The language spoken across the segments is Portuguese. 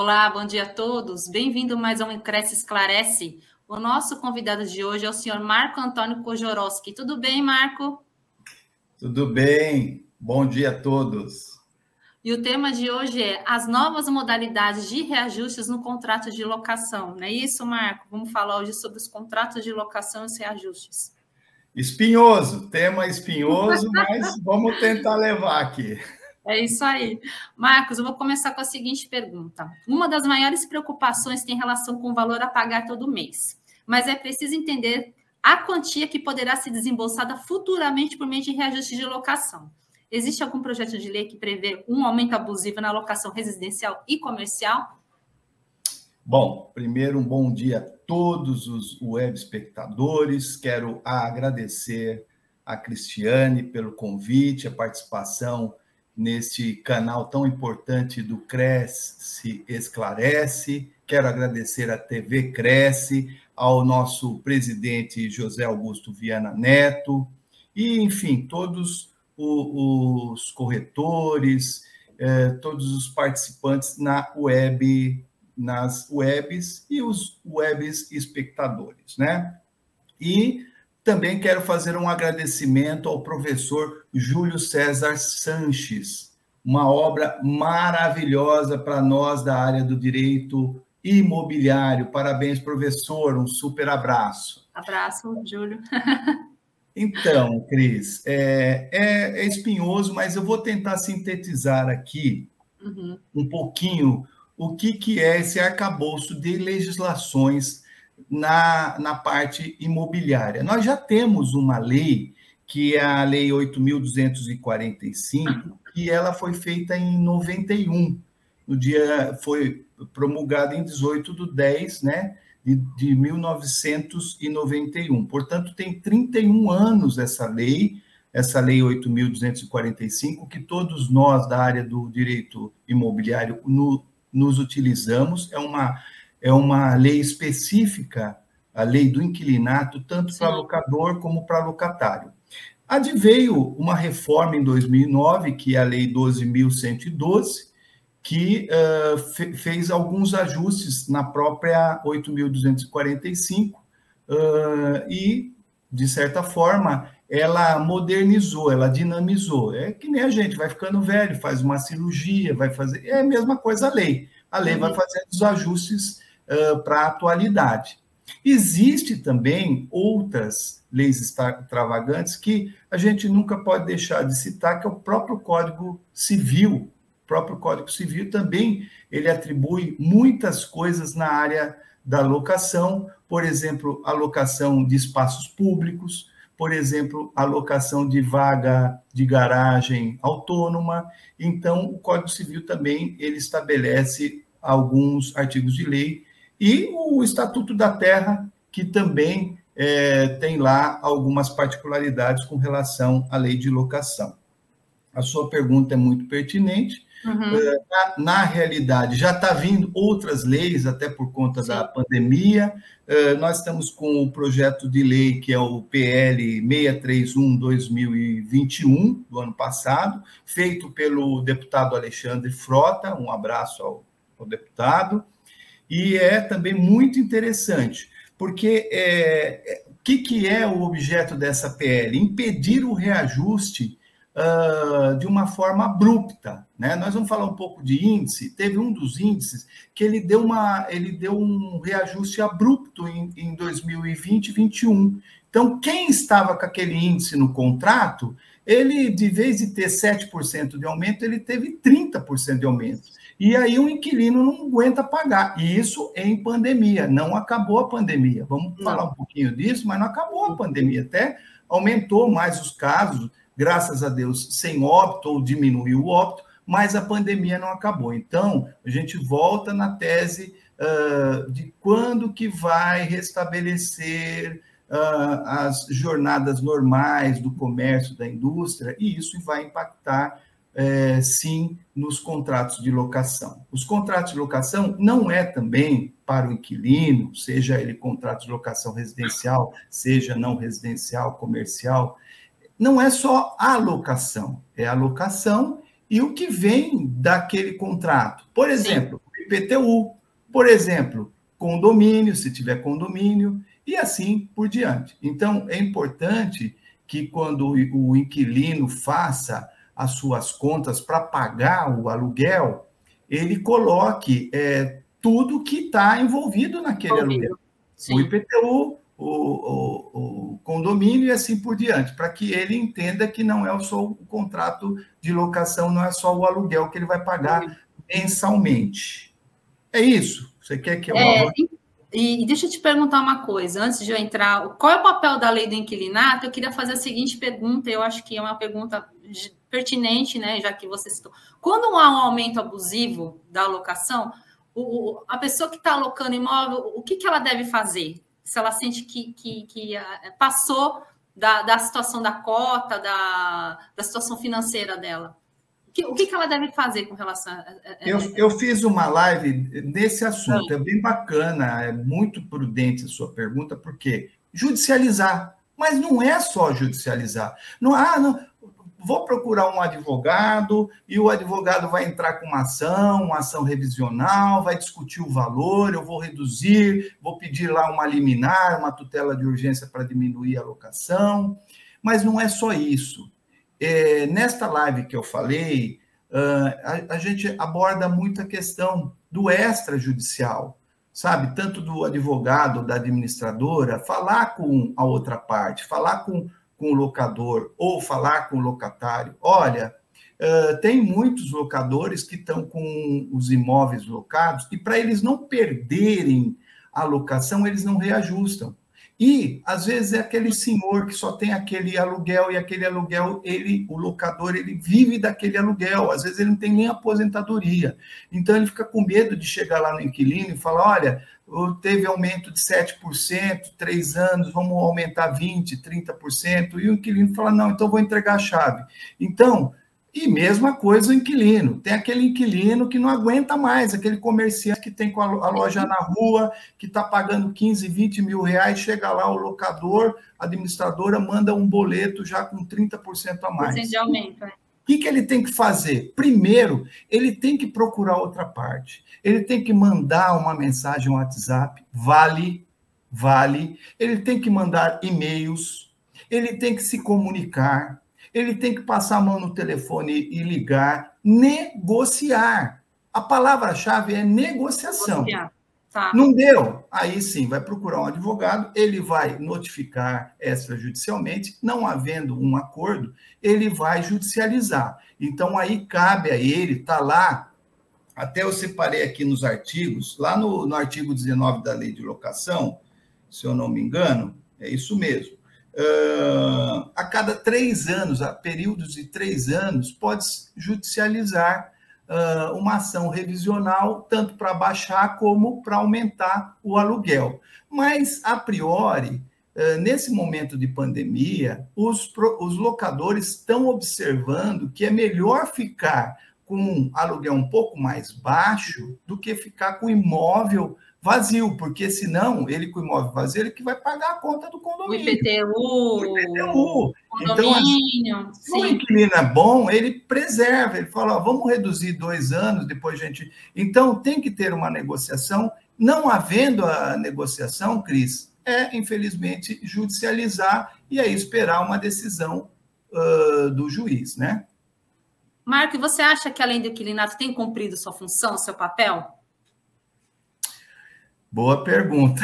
Olá, bom dia a todos. Bem-vindo mais a um Cresce Esclarece. O nosso convidado de hoje é o senhor Marco Antônio Kojorowski. Tudo bem, Marco? Tudo bem. Bom dia a todos. E o tema de hoje é as novas modalidades de reajustes no contrato de locação. Não é isso, Marco? Vamos falar hoje sobre os contratos de locação e os reajustes. Espinhoso, tema espinhoso, mas vamos tentar levar aqui. É isso aí. Marcos, eu vou começar com a seguinte pergunta. Uma das maiores preocupações tem relação com o valor a pagar todo mês, mas é preciso entender a quantia que poderá ser desembolsada futuramente por meio de reajuste de locação. Existe algum projeto de lei que prevê um aumento abusivo na locação residencial e comercial? Bom, primeiro um bom dia a todos os web espectadores. Quero agradecer a Cristiane pelo convite, a participação neste canal tão importante do Cresce Esclarece. Quero agradecer à TV Cresce, ao nosso presidente José Augusto Viana Neto, e, enfim, todos os corretores, eh, todos os participantes na web, nas webs e os webs espectadores, né? E também quero fazer um agradecimento ao professor Júlio César Sanches, uma obra maravilhosa para nós da área do direito imobiliário. Parabéns, professor, um super abraço. Abraço, Júlio. então, Cris, é, é, é, espinhoso, mas eu vou tentar sintetizar aqui uhum. um pouquinho o que, que é esse arcabouço de legislações na, na parte imobiliária. Nós já temos uma lei, que é a Lei 8.245, que ela foi feita em 91. No dia foi promulgada em 18 de 10, né, de, de 1991. Portanto, tem 31 anos essa lei, essa lei 8.245, que todos nós da área do direito imobiliário no, nos utilizamos. É uma é uma lei específica, a lei do inquilinato, tanto para locador como para locatário. Adveio uma reforma em 2009, que é a Lei 12.112, que uh, fe fez alguns ajustes na própria 8.245 uh, e, de certa forma, ela modernizou, ela dinamizou. É que nem a gente vai ficando velho, faz uma cirurgia, vai fazer. É a mesma coisa a lei. A lei uhum. vai fazer os ajustes uh, para a atualidade. Existe também outras leis extravagantes que a gente nunca pode deixar de citar, que é o próprio Código Civil. O próprio Código Civil também ele atribui muitas coisas na área da locação, por exemplo, alocação de espaços públicos, por exemplo, alocação de vaga de garagem autônoma. Então, o Código Civil também ele estabelece alguns artigos de lei e o Estatuto da Terra, que também é, tem lá algumas particularidades com relação à lei de locação. A sua pergunta é muito pertinente. Uhum. É, na, na, realidade, já está vindo outras leis, até por conta da pandemia. É, nós estamos com o projeto de lei que é o PL 631-2021, do ano passado, feito pelo deputado Alexandre Frota. Um abraço ao, ao deputado. E é também muito interessante, porque é, o que, que é o objeto dessa PL? Impedir o reajuste uh, de uma forma abrupta. Né? Nós vamos falar um pouco de índice. Teve um dos índices que ele deu, uma, ele deu um reajuste abrupto em, em 2020 e 2021. Então, quem estava com aquele índice no contrato, ele, de vez de ter 7% de aumento, ele teve 30% de aumento. E aí o inquilino não aguenta pagar. E isso em pandemia, não acabou a pandemia. Vamos não. falar um pouquinho disso, mas não acabou a pandemia. Até aumentou mais os casos, graças a Deus, sem óbito ou diminuiu o óbito, mas a pandemia não acabou. Então, a gente volta na tese uh, de quando que vai restabelecer uh, as jornadas normais do comércio, da indústria, e isso vai impactar é, sim nos contratos de locação. Os contratos de locação não é também para o inquilino, seja ele contrato de locação residencial, seja não residencial, comercial, não é só a locação, é a locação e o que vem daquele contrato. Por exemplo, IPTU, por exemplo, condomínio, se tiver condomínio, e assim por diante. Então, é importante que quando o inquilino faça as suas contas para pagar o aluguel, ele coloque é, tudo que está envolvido naquele aluguel. Sim. O IPTU, o, o, o, condomínio e assim por diante, para que ele entenda que não é só o contrato de locação, não é só o aluguel que ele vai pagar mensalmente. É isso? Você quer que eu... É, e, e deixa eu te perguntar uma coisa, antes de eu entrar, qual é o papel da lei do inquilinato? Eu queria fazer a seguinte pergunta, eu acho que é uma pergunta pertinente, né, já que você citou. Quando há um aumento abusivo da alocação, o, a pessoa que está alocando imóvel, o que, que ela deve fazer? Se ela sente que, que, que eh, passou da, da situação da cota, da, da situação financeira dela. O que, o que, que ela deve fazer com relação a. Eu, eu fiz uma live nesse assunto, é bem bacana, é muito prudente a sua pergunta, porque judicializar. Mas não é só judicializar. Não, ah, não, vou procurar um advogado e o advogado vai entrar com uma ação, uma ação revisional, vai discutir o valor, eu vou reduzir, vou pedir lá uma liminar, uma tutela de urgência para diminuir a locação. Mas não é só isso. É, nesta live que eu falei, uh, a, a gente aborda muito a questão do extrajudicial, sabe? Tanto do advogado, da administradora, falar com a outra parte, falar com com o locador ou falar com o locatário. Olha, uh, tem muitos locadores que estão com os imóveis locados e para eles não perderem a locação, eles não reajustam. E às vezes é aquele senhor que só tem aquele aluguel e aquele aluguel, ele, o locador, ele vive daquele aluguel. Às vezes ele não tem nem aposentadoria. Então ele fica com medo de chegar lá no inquilino e falar: olha, teve aumento de 7%, três anos, vamos aumentar 20%, 30%, e o inquilino fala, não, então vou entregar a chave. Então, e mesma coisa o inquilino. Tem aquele inquilino que não aguenta mais, aquele comerciante que tem a loja na rua, que está pagando 15, 20 mil reais, chega lá o locador, a administradora manda um boleto já com 30% a mais. De aumento, né? O que, que ele tem que fazer? Primeiro, ele tem que procurar outra parte. Ele tem que mandar uma mensagem no WhatsApp, vale, vale. Ele tem que mandar e-mails. Ele tem que se comunicar. Ele tem que passar a mão no telefone e ligar. Negociar. A palavra-chave é negociação. Negociar. Tá. Não deu? Aí sim, vai procurar um advogado, ele vai notificar extrajudicialmente, não havendo um acordo, ele vai judicializar. Então aí cabe a ele, está lá, até eu separei aqui nos artigos, lá no, no artigo 19 da lei de locação, se eu não me engano, é isso mesmo. Uh, a cada três anos, a períodos de três anos, pode judicializar uh, uma ação revisional, tanto para baixar como para aumentar o aluguel. Mas, a priori, uh, nesse momento de pandemia, os, os locadores estão observando que é melhor ficar com um aluguel um pouco mais baixo do que ficar com imóvel vazio, porque senão ele com o imóvel vazio, ele que vai pagar a conta do condomínio. O IPTU. O IPTU. Então, assim, se o inquilino é bom, ele preserva, ele fala, ó, vamos reduzir dois anos, depois a gente... Então, tem que ter uma negociação. Não havendo a negociação, Cris, é, infelizmente, judicializar e aí esperar uma decisão uh, do juiz, né? Marco, você acha que além do inquilinato tem cumprido sua função, seu papel? Boa pergunta.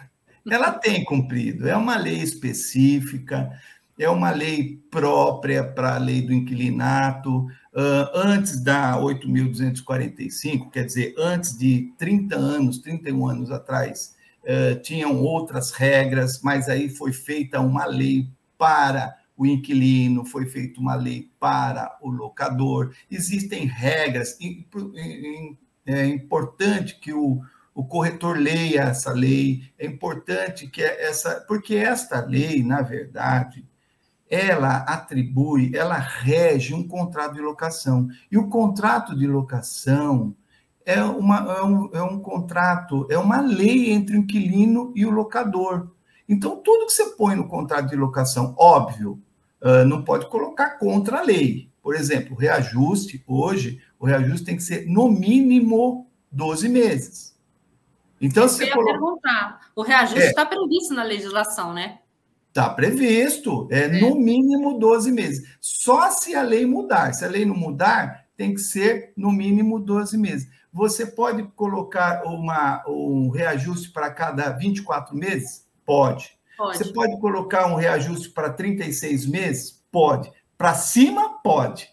Ela tem cumprido. É uma lei específica, é uma lei própria para a lei do inquilinato. Uh, antes da 8.245, quer dizer, antes de 30 anos, 31 anos atrás, uh, tinham outras regras, mas aí foi feita uma lei para o inquilino, foi feita uma lei para o locador. Existem regras. É importante que o, o corretor leia essa lei, é importante que essa, porque esta lei, na verdade, ela atribui, ela rege um contrato de locação. E o contrato de locação é, uma, é, um, é um contrato, é uma lei entre o inquilino e o locador. Então, tudo que você põe no contrato de locação, óbvio, não pode colocar contra a lei. Por exemplo, reajuste, hoje, o reajuste tem que ser no mínimo 12 meses. Então, você coloca... perguntar, o reajuste está é. previsto na legislação, né? Está previsto, é, é, no mínimo 12 meses. Só se a lei mudar. Se a lei não mudar, tem que ser no mínimo 12 meses. Você pode colocar uma, um reajuste para cada 24 meses? Pode. pode. Você pode colocar um reajuste para 36 meses? Pode. Para cima, pode.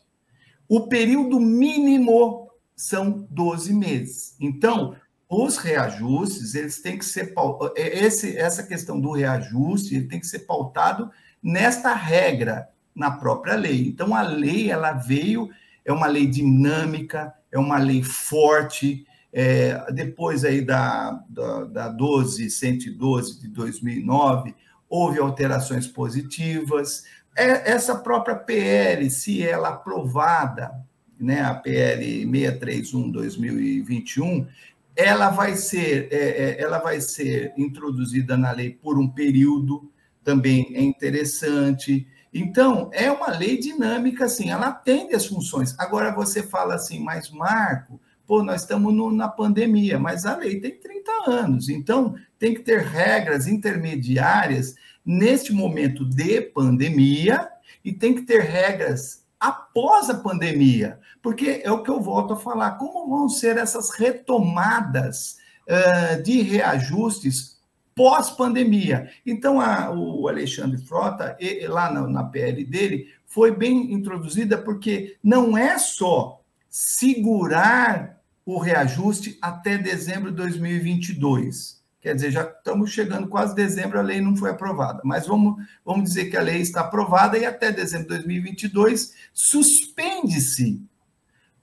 O período mínimo são 12 meses. Então, os reajustes, eles têm que ser é, esse essa questão do reajuste, ele tem que ser pautado nesta regra na própria lei. Então a lei ela veio é uma lei dinâmica, é uma lei forte. É, depois aí da, da, da 12, 112 de 2009, houve alterações positivas. É, essa própria PL, se ela aprovada, né, a PL 631-2021, ela vai ser é, é, ela vai ser introduzida na lei por um período também é interessante. Então é uma lei dinâmica assim ela atende as funções. Agora você fala assim mas Marco pô nós estamos no, na pandemia mas a lei tem 30 anos. Então tem que ter regras intermediárias neste momento de pandemia e tem que ter regras após a pandemia porque é o que eu volto a falar: como vão ser essas retomadas uh, de reajustes pós-pandemia? Então, a, o Alexandre Frota, ele, lá na, na PL dele, foi bem introduzida, porque não é só segurar o reajuste até dezembro de 2022. Quer dizer, já estamos chegando quase dezembro, a lei não foi aprovada. Mas vamos, vamos dizer que a lei está aprovada e até dezembro de 2022 suspende-se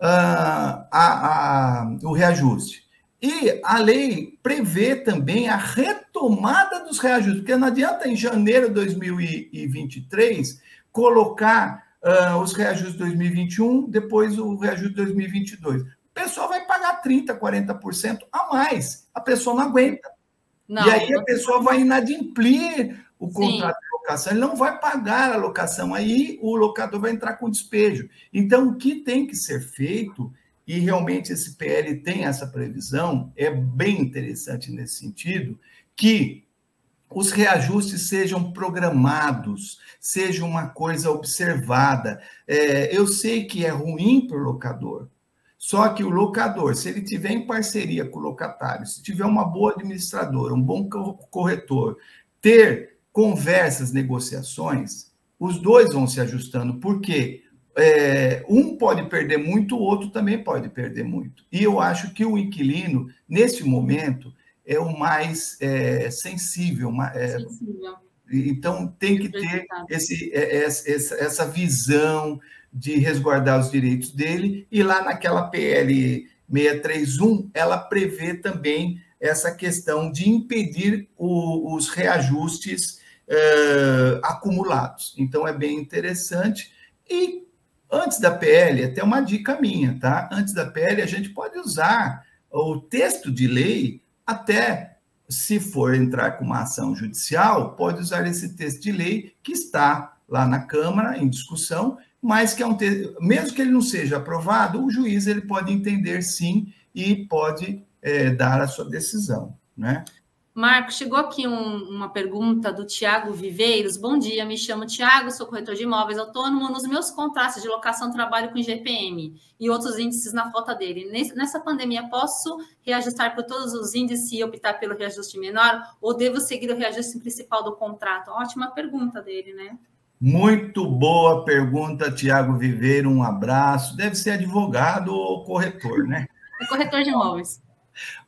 uh, a, a, o reajuste. E a lei prevê também a retomada dos reajustes, porque não adianta em janeiro de 2023 colocar uh, os reajustes de 2021, depois o reajuste de 2022. O pessoal vai pagar 30%, 40% a mais. A pessoa não aguenta. Não, e aí a pessoa vai inadimplir o contrato locação, ele não vai pagar a locação, aí o locador vai entrar com despejo. Então, o que tem que ser feito, e realmente esse PL tem essa previsão, é bem interessante nesse sentido, que os reajustes sejam programados, seja uma coisa observada. É, eu sei que é ruim para o locador, só que o locador, se ele tiver em parceria com o locatário, se tiver uma boa administradora, um bom corretor, ter conversas, negociações, os dois vão se ajustando, porque é, um pode perder muito, o outro também pode perder muito. E eu acho que o inquilino, nesse momento, é o mais é, sensível. É, sensível. Então, tem que ter esse, é, essa, essa visão de resguardar os direitos dele, e lá naquela PL 631, ela prevê também essa questão de impedir o, os reajustes uh, acumulados. Então, é bem interessante. E antes da PL, até uma dica minha, tá? Antes da PL, a gente pode usar o texto de lei até se for entrar com uma ação judicial, pode usar esse texto de lei que está lá na Câmara em discussão, mas que é um texto, mesmo que ele não seja aprovado, o juiz ele pode entender sim e pode é, dar a sua decisão, né? Marco, chegou aqui um, uma pergunta do Tiago Viveiros. Bom dia, me chamo Tiago, sou corretor de imóveis autônomo. Nos meus contratos de locação, trabalho com IGPM e outros índices na falta dele. Nessa pandemia, posso reajustar por todos os índices e optar pelo reajuste menor? Ou devo seguir o reajuste principal do contrato? Ótima pergunta dele, né? Muito boa pergunta, Tiago Viveiro. Um abraço. Deve ser advogado ou corretor, né? É corretor de imóveis.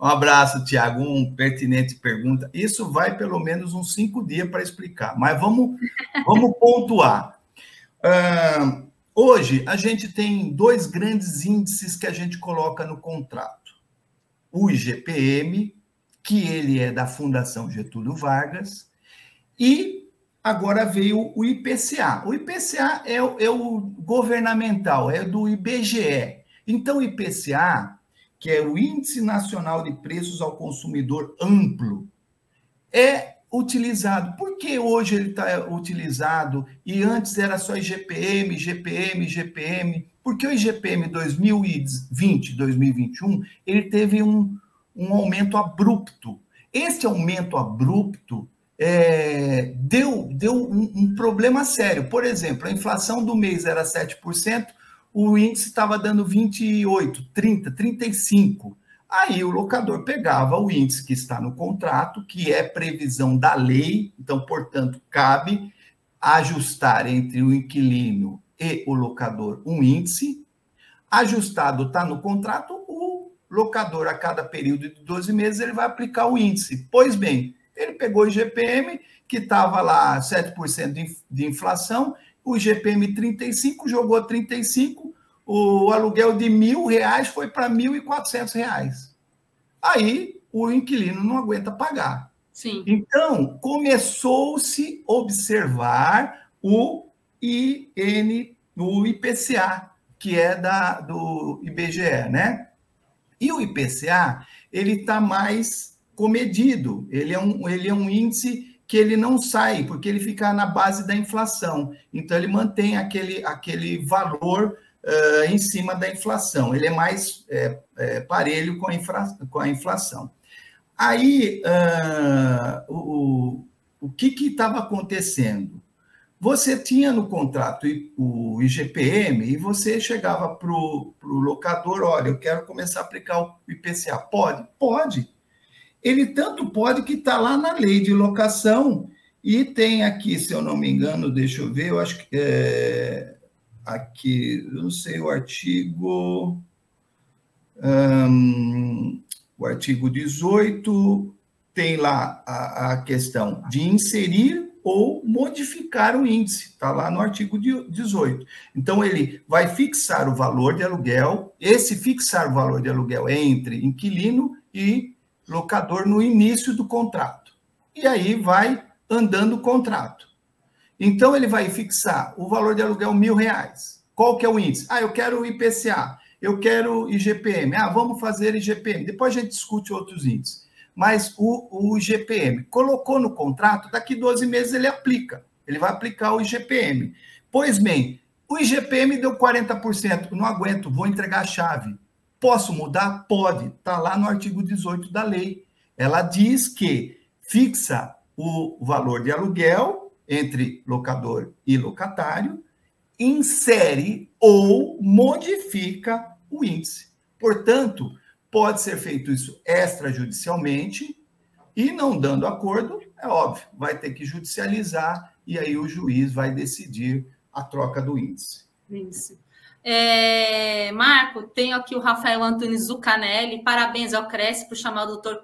Um abraço, Tiago. Um pertinente pergunta. Isso vai pelo menos uns cinco dias para explicar, mas vamos, vamos pontuar. Uh, hoje, a gente tem dois grandes índices que a gente coloca no contrato. O IGPM, que ele é da Fundação Getúlio Vargas, e agora veio o IPCA. O IPCA é, é o governamental, é do IBGE. Então, o IPCA que é o Índice Nacional de Preços ao Consumidor Amplo, é utilizado. Por que hoje ele está utilizado e antes era só IGPM, IGPM, IGPM? Porque o IGPM 2020, 2021, ele teve um, um aumento abrupto. Esse aumento abrupto é, deu, deu um, um, problema sério. Por exemplo, a inflação do mês era 7%, o índice estava dando 28, 30, 35. Aí o locador pegava o índice que está no contrato, que é previsão da lei, então, portanto, cabe ajustar entre o inquilino e o locador um índice. Ajustado está no contrato, o locador, a cada período de 12 meses, ele vai aplicar o índice. Pois bem, ele pegou o IGPM, que estava lá 7% de inflação, o IGPM 35, jogou 35, o aluguel de mil reais foi para mil e quatrocentos reais. Aí o inquilino não aguenta pagar. Sim. Então começou-se a observar o IN, o IPCA, que é da do IBGE, né? E o IPCA ele está mais comedido. Ele é um ele é um índice que ele não sai, porque ele fica na base da inflação. Então, ele mantém aquele, aquele valor uh, em cima da inflação. Ele é mais é, é, parelho com a, infra, com a inflação. Aí, uh, o, o que estava acontecendo? Você tinha no contrato o IGPM e você chegava para o locador, olha, eu quero começar a aplicar o IPCA. Pode? Pode. Ele tanto pode que está lá na lei de locação e tem aqui, se eu não me engano, deixa eu ver, eu acho que é, aqui, não sei, o artigo. o artigo 18 tem lá a, a, questão de inserir ou modificar o índice, está lá no artigo 18. Então, ele vai fixar o valor de aluguel, esse fixar o valor de aluguel é entre inquilino e locador no início do contrato. E aí vai andando o contrato. Então, ele vai fixar o valor de aluguel mil reais. Qual que é o índice? Ah, eu quero IPCA, eu quero IGPM. Ah, vamos fazer IGPM. Depois a gente discute outros índices. Mas o, o IGPM colocou no contrato, daqui 12 meses ele aplica. Ele vai aplicar o IGPM. Pois bem, o IGPM deu 40%. Não aguento, vou entregar a chave. Posso mudar? Pode. Está lá no artigo 18 da lei. Ela diz que fixa o valor de aluguel entre locador e locatário, insere ou modifica o índice. Portanto, pode ser feito isso extrajudicialmente e não dando acordo, é óbvio, vai ter que judicializar e aí o juiz vai decidir a troca do índice. Índice. É, Marco, tenho aqui o Rafael Antunes Zucanelli. Parabéns ao Cresce por chamar o doutor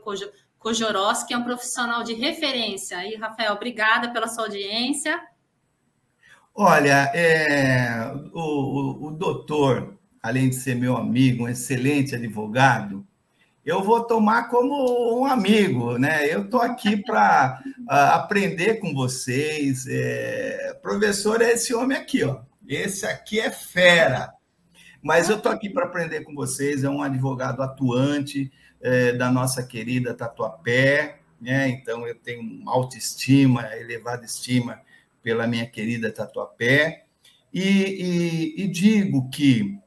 Kojoros, que é um profissional de referência. E, Rafael, obrigada pela sua audiência. Olha, é, o, o, o doutor, além de ser meu amigo, um excelente advogado, eu vou tomar como um amigo, né? Eu estou aqui para uh, aprender com vocês. É, professor é esse homem aqui, ó. Esse aqui é fera. Mas eu estou aqui para aprender com vocês. É um advogado atuante é, da nossa querida Tatuapé. Né? Então, eu tenho uma autoestima, elevada estima pela minha querida Tatuapé. E, e, e digo que,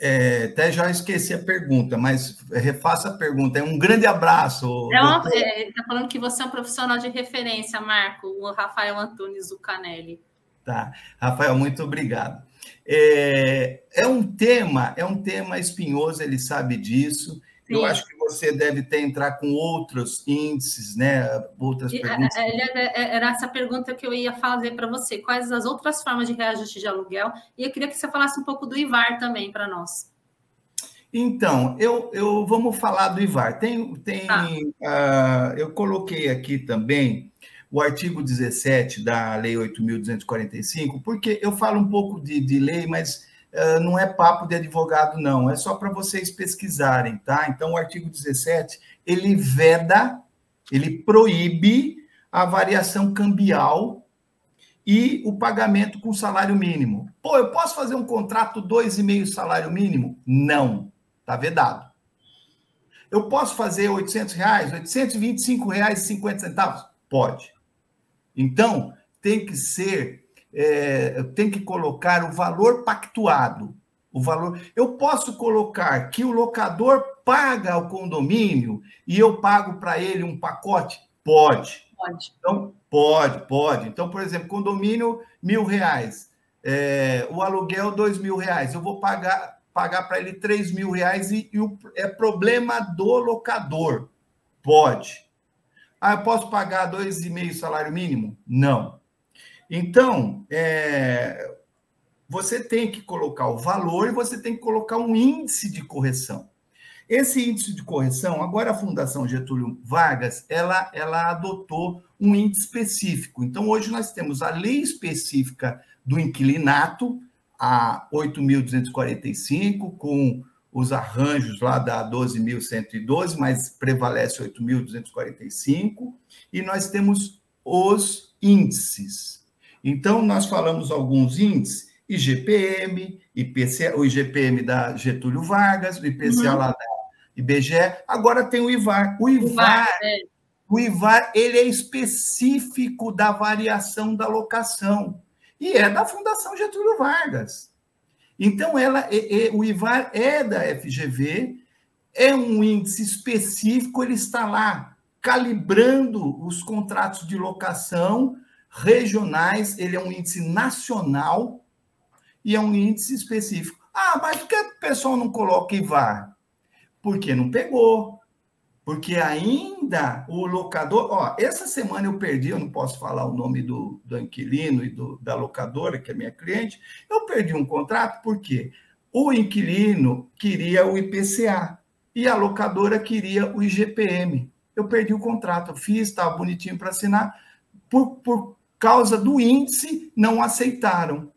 é, até já esqueci a pergunta, mas refaça a pergunta. É um grande abraço. Está é, tá falando que você é um profissional de referência, Marco, o Rafael Antunes Zucanelli. Tá, Rafael, muito obrigado. É, é um tema, é um tema espinhoso, ele sabe disso. Sim. Eu acho que você deve ter entrar com outros índices, né? Outras é, perguntas. É, é, era essa pergunta que eu ia fazer para você. Quais as outras formas de reajuste de aluguel? E eu queria que você falasse um pouco do IVAR também para nós. Então, eu, eu vamos falar do IVAR. Tem, tem, ah. uh, eu coloquei aqui também o artigo 17 da Lei 8.245, porque eu falo um pouco de, de lei, mas uh, não é papo de advogado, não, é só para vocês pesquisarem, tá? Então, o artigo 17, ele veda, ele proíbe a variação cambial e o pagamento com salário mínimo. Pô, eu posso fazer um contrato 2,5 salário mínimo? Não, tá vedado. Eu posso fazer 800 reais, 825 reais e 50 centavos? Pode. Então, tem que ser, é, tem que colocar o valor pactuado. o valor. Eu posso colocar que o locador paga o condomínio e eu pago para ele um pacote? Pode. Pode. Então, pode, pode. Então, por exemplo, condomínio, mil reais. É, o aluguel, dois mil reais. Eu vou pagar, pagar para ele três mil reais e, e o, é problema do locador. Pode. Ah, eu posso pagar dois e meio salário mínimo? Não. Então, é, você tem que colocar o valor e você tem que colocar um índice de correção. Esse índice de correção, agora a Fundação Getúlio Vargas, ela, ela adotou um índice específico. Então, hoje nós temos a lei específica do inquilinato, a 8.245, com os arranjos lá da 12.112, mas prevalece 8.245, e nós temos os índices. Então, nós falamos alguns índices, IGPM, IPCA, o IGPM da Getúlio Vargas, o IPCA uhum. lá da IBGE, agora tem o IVAR. O IVAR, é. o IVAR ele é específico da variação da locação e é da Fundação Getúlio Vargas. Então, ela, é, é, o IVAR é da FGV, é um índice específico, ele está lá calibrando os contratos de locação regionais, ele é um índice nacional e é um índice específico. Ah, mas por que o pessoal não coloca IVAR? Porque não pegou. Porque ainda o locador. Ó, essa semana eu perdi, eu não posso falar o nome do, do inquilino e do, da locadora, que é minha cliente. Eu perdi um contrato porque o inquilino queria o IPCA e a locadora queria o IGPM. Eu perdi o contrato, eu fiz, estava bonitinho para assinar. Por, por causa do índice, não aceitaram.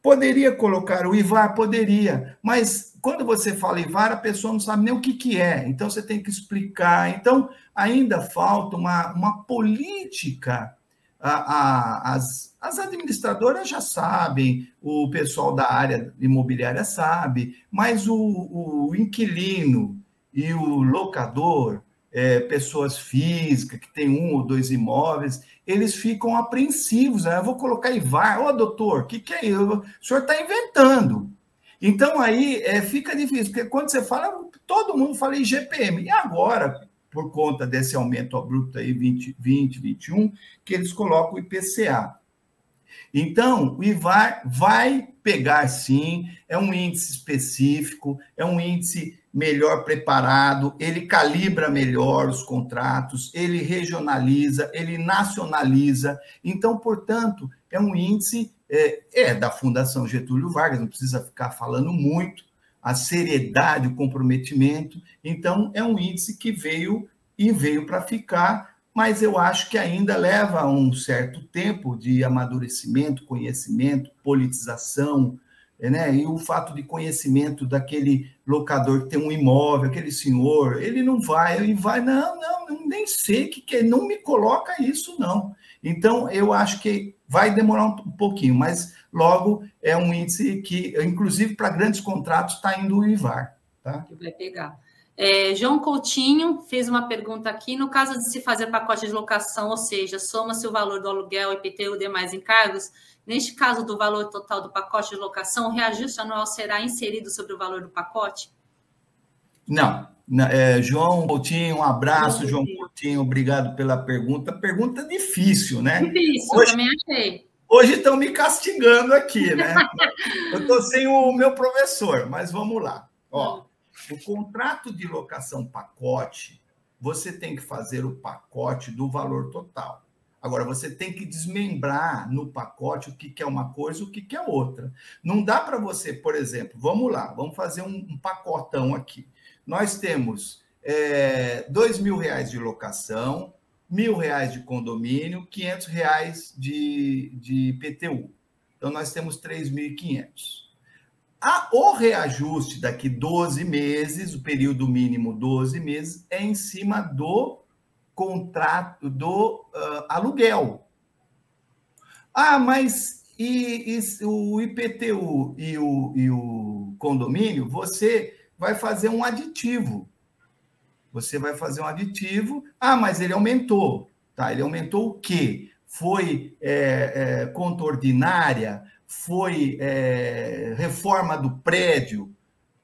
Poderia colocar o IVAR? Poderia, mas quando você fala IVAR, a pessoa não sabe nem o que, que é, então você tem que explicar. Então, ainda falta uma, uma política. A, a, as, as administradoras já sabem, o pessoal da área imobiliária sabe, mas o, o inquilino e o locador, é, pessoas físicas que têm um ou dois imóveis, eles ficam apreensivos. Né? Eu vou colocar IVAR. Ô, doutor, o que, que é isso? O senhor está inventando. Então, aí é, fica difícil, porque quando você fala, todo mundo fala IGPM. E agora, por conta desse aumento abrupto aí, 20, 20 21, que eles colocam o IPCA. Então, o IVAR vai pegar sim, é um índice específico, é um índice melhor preparado, ele calibra melhor os contratos, ele regionaliza, ele nacionaliza. Então, portanto, é um índice é, é, da Fundação Getúlio Vargas, não precisa ficar falando muito, a seriedade, o comprometimento. Então, é um índice que veio e veio para ficar, mas eu acho que ainda leva um certo tempo de amadurecimento, conhecimento, politização, né? E o fato de conhecimento daquele locador que tem um imóvel, aquele senhor, ele não vai, ele vai, não, não, nem sei que, que não me coloca isso, não. Então, eu acho que vai demorar um pouquinho, mas logo é um índice que, inclusive para grandes contratos, está indo o IVAR. Tá? Que vai pegar. É, João Coutinho fez uma pergunta aqui. No caso de se fazer pacote de locação, ou seja, soma-se o valor do aluguel, IPTU e demais encargos, Neste caso do valor total do pacote de locação, o reajuste anual será inserido sobre o valor do pacote? Não. É, João Coutinho, um abraço, João Coutinho, obrigado pela pergunta. Pergunta difícil, né? Difícil, hoje, também achei. Hoje estão me castigando aqui, né? Eu estou sem o meu professor, mas vamos lá. Ó, o contrato de locação pacote, você tem que fazer o pacote do valor total. Agora, você tem que desmembrar no pacote o que, é uma coisa e o que, que é outra. Não dá para você, por exemplo, vamos lá, vamos fazer um, um pacotão aqui. Nós temos é, dois mil reais de locação, mil reais de condomínio, quinhentos reais de, de IPTU. Então, nós temos 3.500. O reajuste daqui 12 meses, o período mínimo 12 meses, é em cima do contrato do uh, aluguel. Ah, mas e, e, o IPTU e o, e o condomínio, você vai fazer um aditivo. Você vai fazer um aditivo. Ah, mas ele aumentou. Tá, ele aumentou o quê? Foi é, é, conta ordinária? Foi é, reforma do prédio.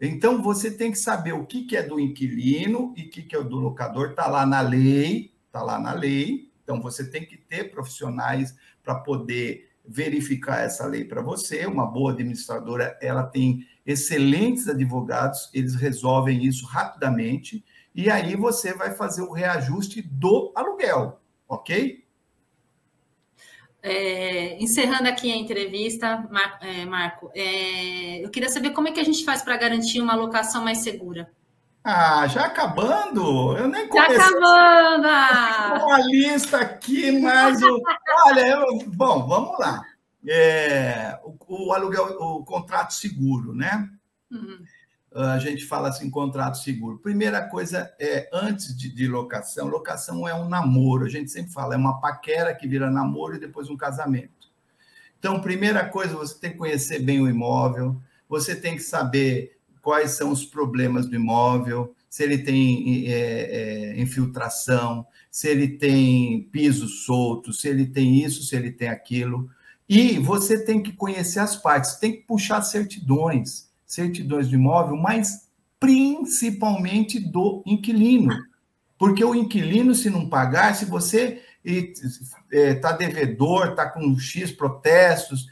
Então, você tem que saber o que, que é do inquilino e o que, que é do locador. Está lá na lei, está lá na lei. Então, você tem que ter profissionais para poder verificar essa lei para você. Uma boa administradora, ela tem excelentes advogados, eles resolvem isso rapidamente. E aí você vai fazer o reajuste do aluguel, ok? É, encerrando aqui a entrevista, é, Marco, é, eu queria saber como é que a gente faz para garantir uma locação mais segura. Ah, já acabando? Eu nem comecei. Já acabando! Ah! Uma lista aqui, mas... O... Olha, eu... bom, vamos lá. É, o, o, aluguel, o contrato seguro, né? Uhum a gente fala assim, contrato seguro. Primeira coisa é, antes de, de, locação, locação é um namoro, a gente sempre fala, é uma paquera que vira namoro e depois um casamento. Então, primeira coisa, você tem que conhecer bem o imóvel, você tem que saber quais são os problemas do imóvel, se ele tem é, é, infiltração, se ele tem piso solto, se ele tem isso, se ele tem aquilo. E você tem que conhecer as partes, tem que puxar certidões certidões de imóvel, mas principalmente do inquilino. Porque o inquilino, se não pagar, se você está é, devedor, está com X protestos,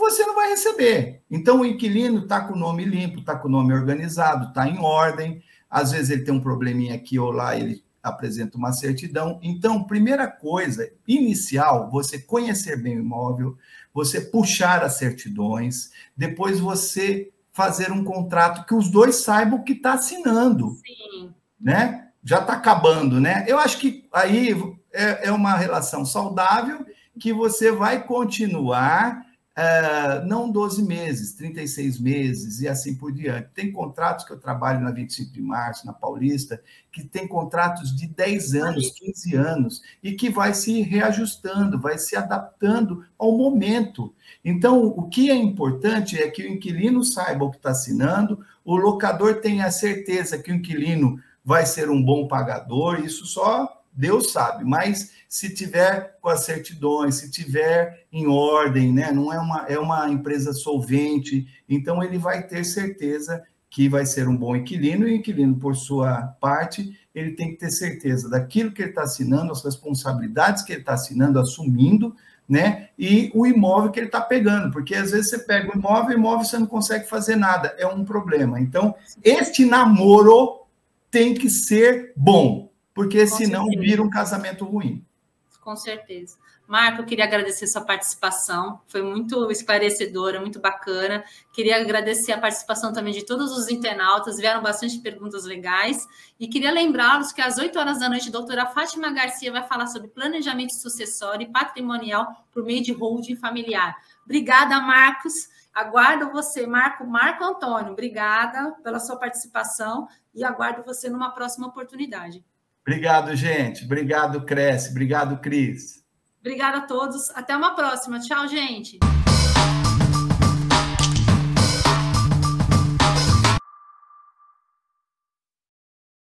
você não vai receber. Então, o inquilino está com o nome limpo, está com o nome organizado, está em ordem. Às vezes ele tem um probleminha aqui ou lá, ele apresenta uma certidão. Então, primeira coisa, inicial, você conhecer bem o imóvel, você puxar as certidões, depois você fazer um contrato que os dois saibam que está assinando. Sim. Né? Já está acabando, né? Eu acho que aí é, é uma relação saudável que você vai continuar Uh, não 12 meses, 36 meses e assim por diante. Tem contratos que eu trabalho na 25 de março, na Paulista, que tem contratos de 10 anos, 15 anos, e que vai se reajustando, vai se adaptando ao momento. Então, o que é importante é que o inquilino saiba o que está assinando, o locador tenha certeza que o inquilino vai ser um bom pagador, isso só Deus sabe, mas se tiver com as certidões, se tiver em ordem, né? Não é uma, é uma empresa solvente, então ele vai ter certeza que vai ser um bom inquilino, e o inquilino, por sua parte, ele tem que ter certeza daquilo que ele está assinando, as responsabilidades que ele está assinando, assumindo, né? E o imóvel que ele está pegando, porque às vezes você pega o imóvel, o imóvel você não consegue fazer nada, é um problema. Então, este namoro tem que ser bom, porque Com senão certeza. vira um casamento ruim. Com certeza. Marco, eu queria agradecer sua participação, foi muito esclarecedora, muito bacana. Queria agradecer a participação também de todos os internautas, vieram bastante perguntas legais. E queria lembrá-los que às 8 horas da noite, a doutora Fátima Garcia vai falar sobre planejamento sucessório e patrimonial por meio de holding familiar. Obrigada, Marcos. Aguardo você, Marco, Marco Antônio. Obrigada pela sua participação e aguardo você numa próxima oportunidade. Obrigado, gente. Obrigado, Cresce. Obrigado, Cris. Obrigada a todos. Até uma próxima. Tchau, gente.